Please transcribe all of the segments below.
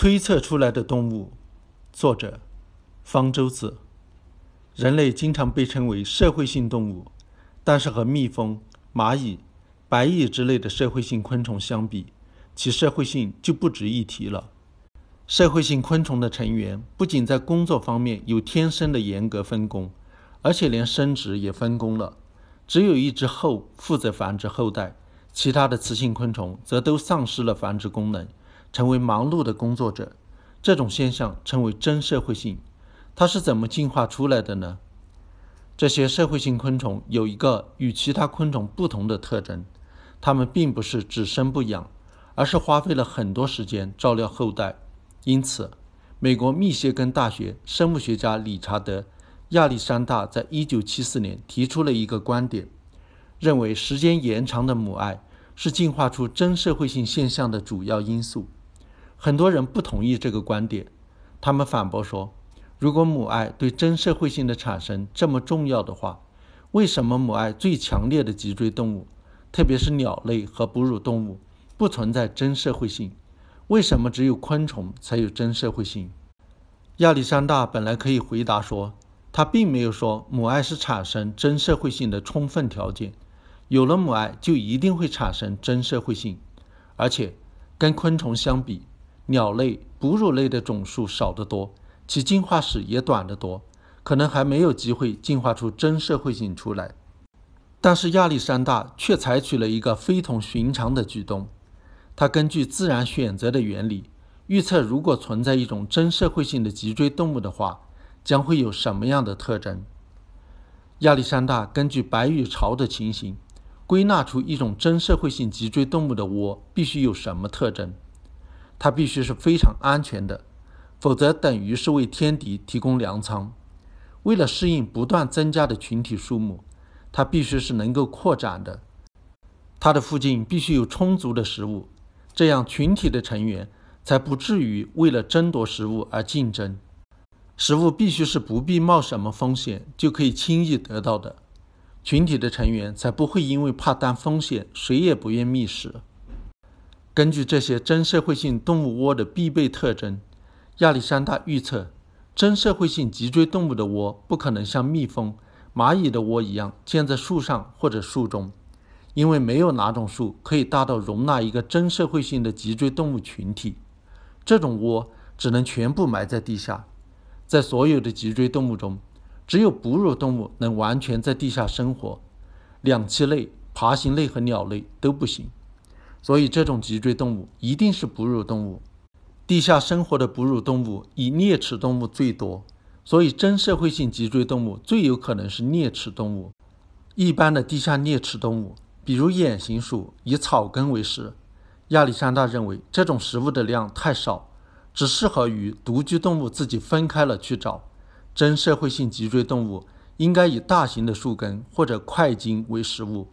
推测出来的动物，作者方舟子。人类经常被称为社会性动物，但是和蜜蜂、蚂蚁、白蚁之类的社会性昆虫相比，其社会性就不值一提了。社会性昆虫的成员不仅在工作方面有天生的严格分工，而且连生殖也分工了。只有一只后负责繁殖后代，其他的雌性昆虫则都丧失了繁殖功能。成为忙碌的工作者，这种现象称为真社会性。它是怎么进化出来的呢？这些社会性昆虫有一个与其他昆虫不同的特征：它们并不是只生不养，而是花费了很多时间照料后代。因此，美国密歇根大学生物学家理查德·亚历山大在1974年提出了一个观点，认为时间延长的母爱是进化出真社会性现象的主要因素。很多人不同意这个观点，他们反驳说：“如果母爱对真社会性的产生这么重要的话，为什么母爱最强烈的脊椎动物，特别是鸟类和哺乳动物，不存在真社会性？为什么只有昆虫才有真社会性？”亚历山大本来可以回答说，他并没有说母爱是产生真社会性的充分条件，有了母爱就一定会产生真社会性，而且跟昆虫相比。鸟类、哺乳类的种数少得多，其进化史也短得多，可能还没有机会进化出真社会性出来。但是亚历山大却采取了一个非同寻常的举动，他根据自然选择的原理，预测如果存在一种真社会性的脊椎动物的话，将会有什么样的特征。亚历山大根据白羽巢的情形，归纳出一种真社会性脊椎动物的窝必须有什么特征。它必须是非常安全的，否则等于是为天敌提供粮仓。为了适应不断增加的群体数目，它必须是能够扩展的。它的附近必须有充足的食物，这样群体的成员才不至于为了争夺食物而竞争。食物必须是不必冒什么风险就可以轻易得到的，群体的成员才不会因为怕担风险，谁也不愿觅食。根据这些真社会性动物窝的必备特征，亚历山大预测，真社会性脊椎动物的窝不可能像蜜蜂、蚂蚁的窝一样建在树上或者树中，因为没有哪种树可以大到容纳一个真社会性的脊椎动物群体。这种窝只能全部埋在地下。在所有的脊椎动物中，只有哺乳动物能完全在地下生活，两栖类、爬行类和鸟类都不行。所以，这种脊椎动物一定是哺乳动物。地下生活的哺乳动物以啮齿动物最多，所以真社会性脊椎动物最有可能是啮齿动物。一般的地下啮齿动物，比如眼形鼠，以草根为食。亚历山大认为，这种食物的量太少，只适合于独居动物自己分开了去找。真社会性脊椎动物应该以大型的树根或者块茎为食物。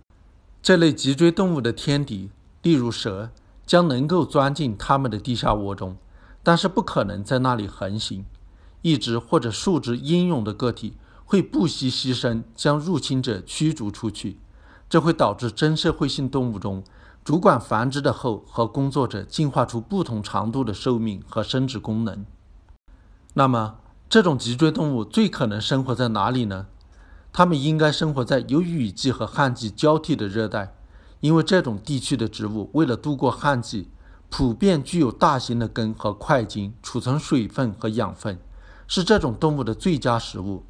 这类脊椎动物的天敌。例如蛇将能够钻进它们的地下窝中，但是不可能在那里横行。一只或者数只英勇的个体会不惜牺牲将入侵者驱逐出去，这会导致真社会性动物中主管繁殖的后和工作者进化出不同长度的寿命和生殖功能。那么，这种脊椎动物最可能生活在哪里呢？它们应该生活在有雨季和旱季交替的热带。因为这种地区的植物为了度过旱季，普遍具有大型的根和块茎，储存水分和养分，是这种动物的最佳食物。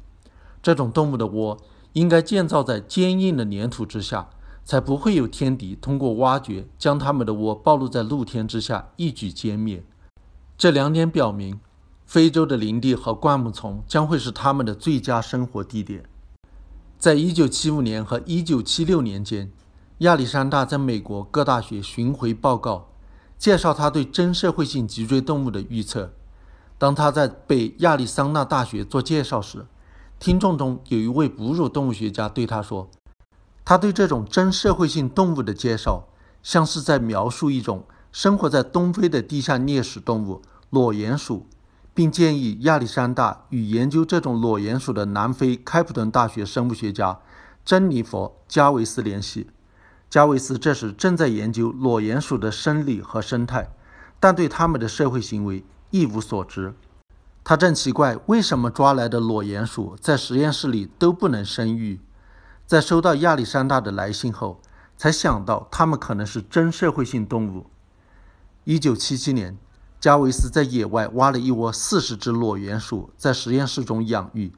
这种动物的窝应该建造在坚硬的粘土之下，才不会有天敌通过挖掘将它们的窝暴露在露天之下，一举歼灭。这两点表明，非洲的林地和灌木丛将会是它们的最佳生活地点。在1975年和1976年间。亚历山大在美国各大学巡回报告，介绍他对真社会性脊椎动物的预测。当他在北亚利桑那大学做介绍时，听众中有一位哺乳动物学家对他说：“他对这种真社会性动物的介绍，像是在描述一种生活在东非的地下啮齿动物裸鼹鼠，并建议亚历山大与研究这种裸鼹鼠的南非开普敦大学生物学家珍妮佛·加维斯联系。”加维斯这时正在研究裸鼹鼠的生理和生态，但对它们的社会行为一无所知。他正奇怪为什么抓来的裸鼹鼠在实验室里都不能生育。在收到亚历山大的来信后，才想到它们可能是真社会性动物。一九七七年，加维斯在野外挖了一窝四十只裸鼹鼠，在实验室中养育。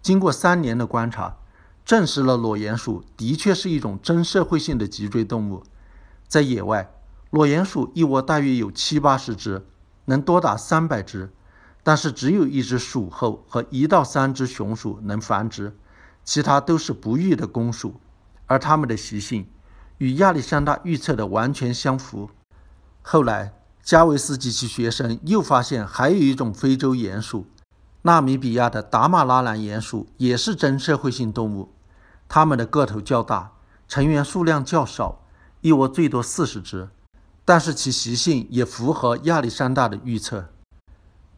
经过三年的观察，证实了裸鼹鼠的确是一种真社会性的脊椎动物。在野外，裸鼹鼠一窝大约有七八十只，能多达三百只，但是只有一只鼠后和一到三只雄鼠能繁殖。其他都是不育的公鼠，而它们的习性与亚历山大预测的完全相符。后来，加维斯及其学生又发现还有一种非洲鼹鼠——纳米比亚的达马拉兰鼹鼠，也是真社会性动物。它们的个头较大，成员数量较少，一窝最多四十只，但是其习性也符合亚历山大的预测。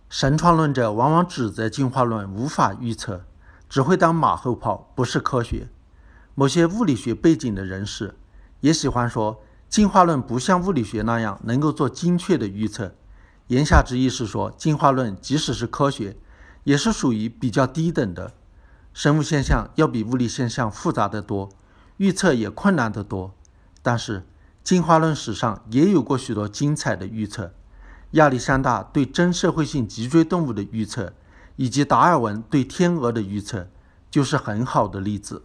神创论者往往指责进化论无法预测。只会当马后炮，不是科学。某些物理学背景的人士也喜欢说，进化论不像物理学那样能够做精确的预测。言下之意是说，进化论即使是科学，也是属于比较低等的。生物现象要比物理现象复杂得多，预测也困难得多。但是，进化论史上也有过许多精彩的预测。亚历山大对真社会性脊椎动物的预测。以及达尔文对天鹅的预测，就是很好的例子。